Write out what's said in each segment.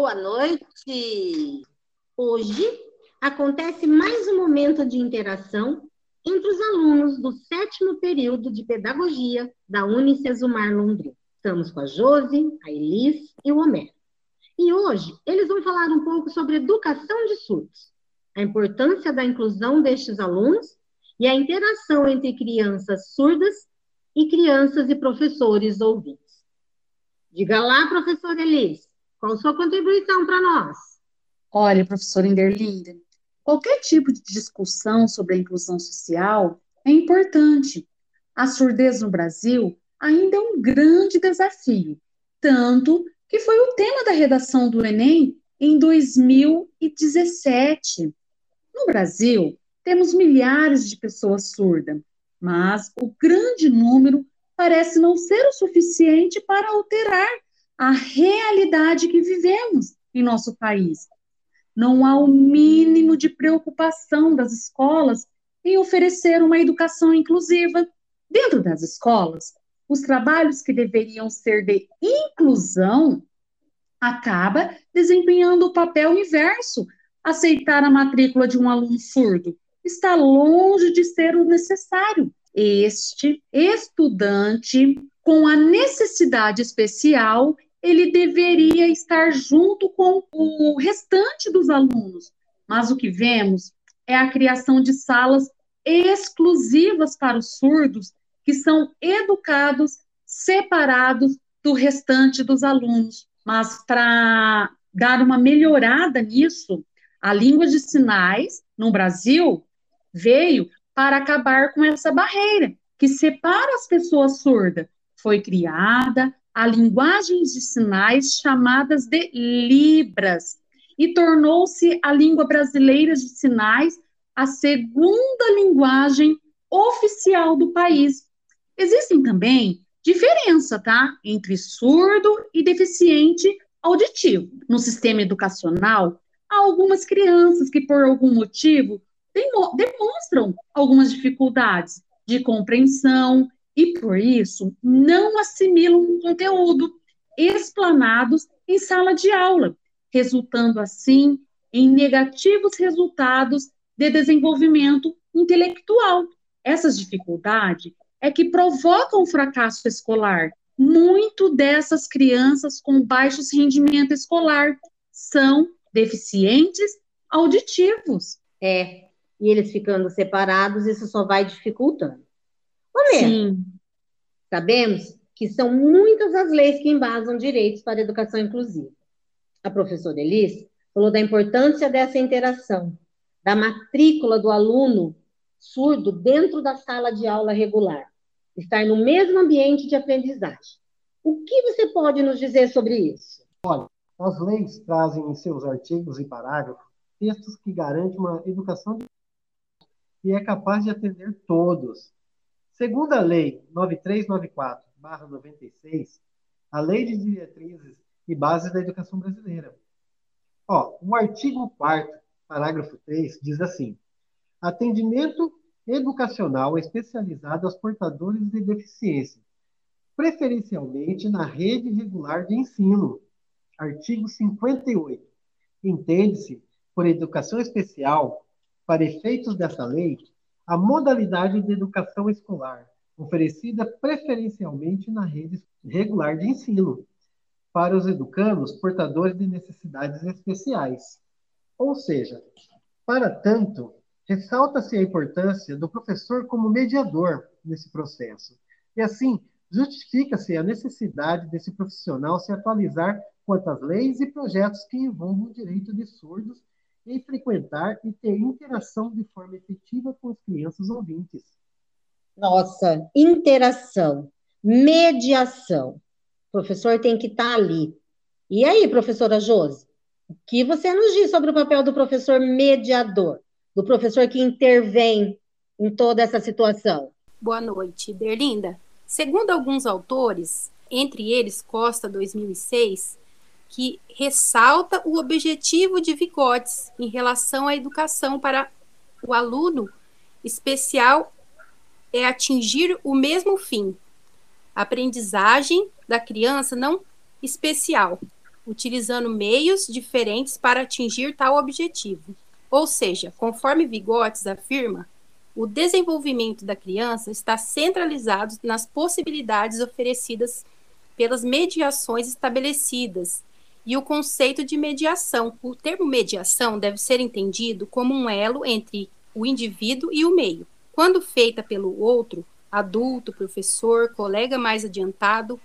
Boa noite! Hoje acontece mais um momento de interação entre os alunos do sétimo período de Pedagogia da Unicesumar Londrina. Estamos com a Josi, a Elis e o Homero. E hoje eles vão falar um pouco sobre educação de surdos, a importância da inclusão destes alunos e a interação entre crianças surdas e crianças e professores ouvintes. Diga lá, professora Elis, qual sua contribuição para nós? Olha, professora Inderlinda, qualquer tipo de discussão sobre a inclusão social é importante. A surdez no Brasil ainda é um grande desafio, tanto que foi o tema da redação do Enem em 2017. No Brasil, temos milhares de pessoas surdas, mas o grande número parece não ser o suficiente para alterar a realidade que vivemos em nosso país. Não há o mínimo de preocupação das escolas em oferecer uma educação inclusiva. Dentro das escolas, os trabalhos que deveriam ser de inclusão acaba desempenhando o papel inverso. Aceitar a matrícula de um aluno surdo está longe de ser o necessário. Este estudante com a necessidade especial ele deveria estar junto com o restante dos alunos. Mas o que vemos é a criação de salas exclusivas para os surdos, que são educados separados do restante dos alunos. Mas para dar uma melhorada nisso, a língua de sinais no Brasil veio para acabar com essa barreira que separa as pessoas surdas. Foi criada a linguagem de sinais chamadas de Libras e tornou-se a língua brasileira de sinais a segunda linguagem oficial do país. Existem também diferença, tá, entre surdo e deficiente auditivo. No sistema educacional, há algumas crianças que por algum motivo demonstram algumas dificuldades de compreensão e, por isso, não assimilam um conteúdo explanados em sala de aula, resultando, assim, em negativos resultados de desenvolvimento intelectual. Essas dificuldades é que provocam o fracasso escolar. Muito dessas crianças com baixo rendimento escolar são deficientes auditivos. É, e eles ficando separados, isso só vai dificultando. Sim. Sabemos que são muitas as leis que embasam direitos para a educação inclusiva. A professora Elis falou da importância dessa interação, da matrícula do aluno surdo dentro da sala de aula regular, estar no mesmo ambiente de aprendizagem. O que você pode nos dizer sobre isso? Olha, as leis trazem em seus artigos e parágrafos textos que garantem uma educação que é capaz de atender todos, Segundo a Lei 9394-96, a Lei de Diretrizes e Bases da Educação Brasileira. Ó, o artigo 4 parágrafo 3, diz assim: atendimento educacional especializado aos portadores de deficiência, preferencialmente na rede regular de ensino. Artigo 58. Entende-se por educação especial, para efeitos dessa lei, a modalidade de educação escolar, oferecida preferencialmente na rede regular de ensino, para os educandos portadores de necessidades especiais. Ou seja, para tanto, ressalta-se a importância do professor como mediador nesse processo. E assim, justifica-se a necessidade desse profissional se atualizar quanto às leis e projetos que envolvam o direito de surdos em frequentar e ter interação de forma efetiva com as crianças ouvintes. Nossa, interação, mediação. O professor tem que estar tá ali. E aí, professora Josi, o que você nos diz sobre o papel do professor mediador, do professor que intervém em toda essa situação? Boa noite, Berlinda. Segundo alguns autores, entre eles Costa 2006, que ressalta o objetivo de Vigotes em relação à educação para o aluno especial é atingir o mesmo fim, aprendizagem da criança não especial, utilizando meios diferentes para atingir tal objetivo. Ou seja, conforme Vigotes afirma, o desenvolvimento da criança está centralizado nas possibilidades oferecidas pelas mediações estabelecidas e o conceito de mediação. O termo mediação deve ser entendido como um elo entre o indivíduo e o meio. Quando feita pelo outro, adulto, professor, colega mais adiantado,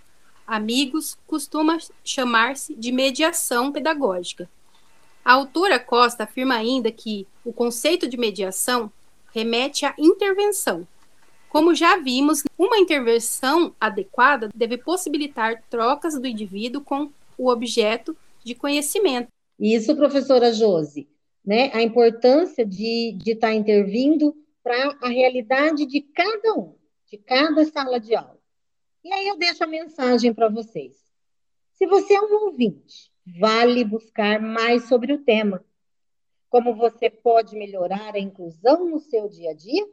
amigos, costuma chamar-se de mediação pedagógica. A autora Costa afirma ainda que o conceito de mediação remete à intervenção. Como já vimos, uma intervenção adequada deve possibilitar trocas do indivíduo com o objeto de conhecimento. Isso, professora Josi, né? A importância de estar tá intervindo para a realidade de cada um, de cada sala de aula. E aí eu deixo a mensagem para vocês. Se você é um ouvinte, vale buscar mais sobre o tema. Como você pode melhorar a inclusão no seu dia a dia?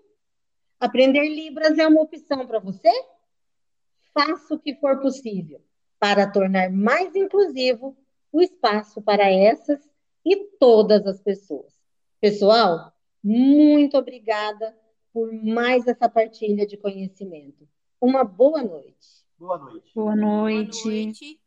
Aprender Libras é uma opção para você? Faça o que for possível para tornar mais inclusivo o espaço para essas e todas as pessoas. Pessoal, muito obrigada por mais essa partilha de conhecimento. Uma boa noite. Boa noite. Boa noite. Boa noite.